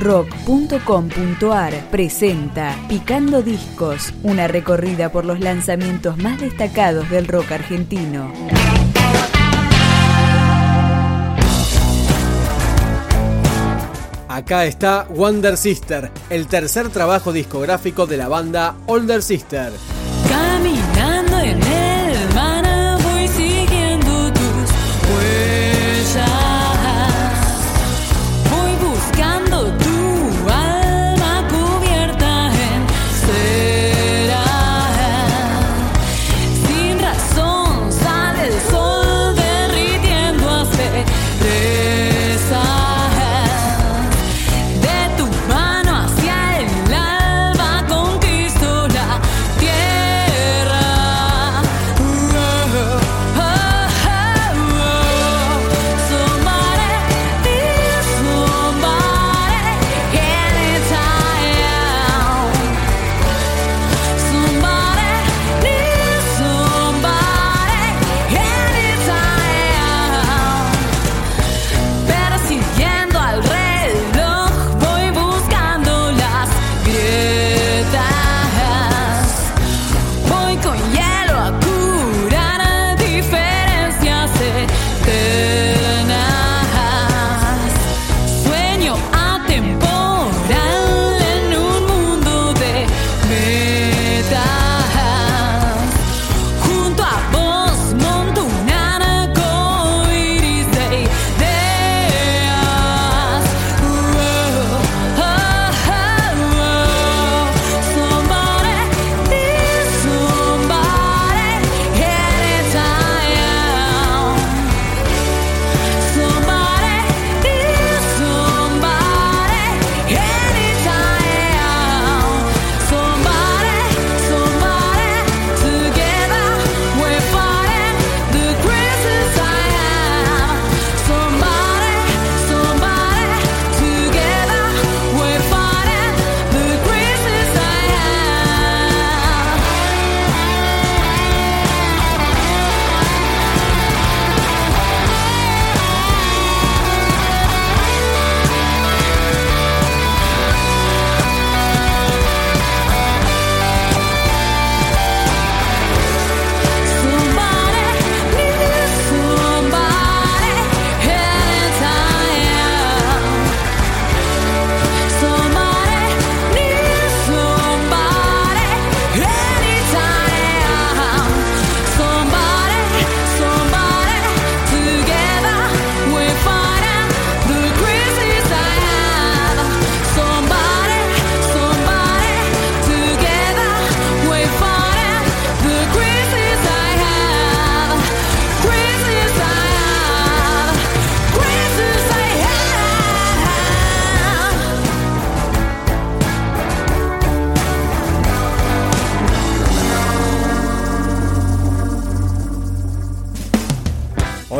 rock.com.ar presenta Picando Discos, una recorrida por los lanzamientos más destacados del rock argentino. Acá está Wonder Sister, el tercer trabajo discográfico de la banda Older Sister.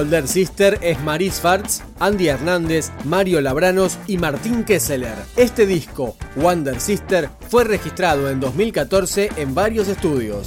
Older Sister es Maris Farts, Andy Hernández, Mario Labranos y Martín Kesseler. Este disco, Wonder Sister, fue registrado en 2014 en varios estudios.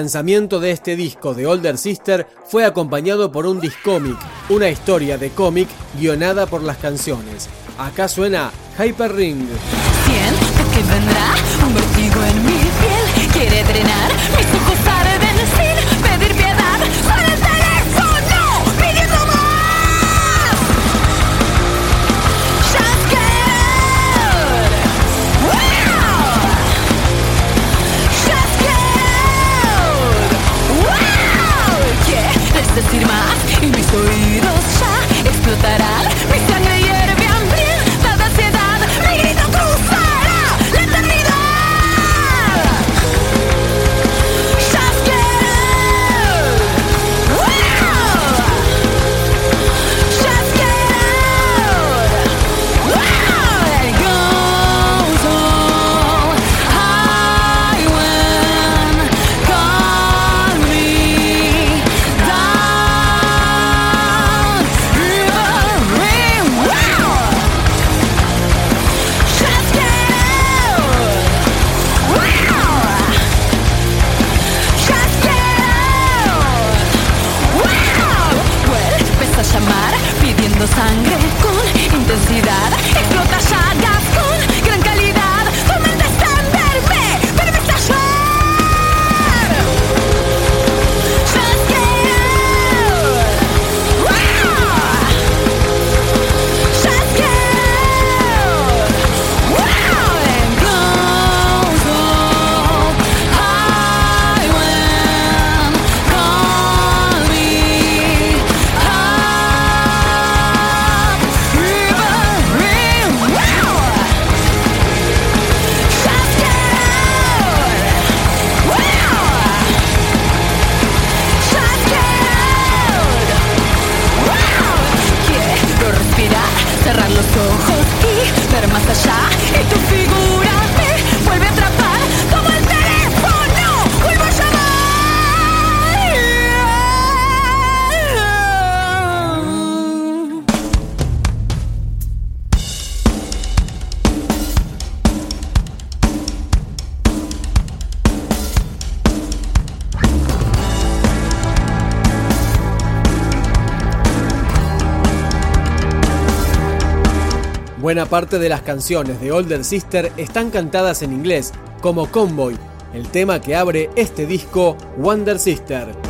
lanzamiento de este disco de Older Sister fue acompañado por un discómic, una historia de cómic guionada por las canciones. Acá suena Hyper Ring. vendrá, un en mi piel, quiere drenar, Take the Buena parte de las canciones de Older Sister están cantadas en inglés, como Convoy, el tema que abre este disco Wonder Sister.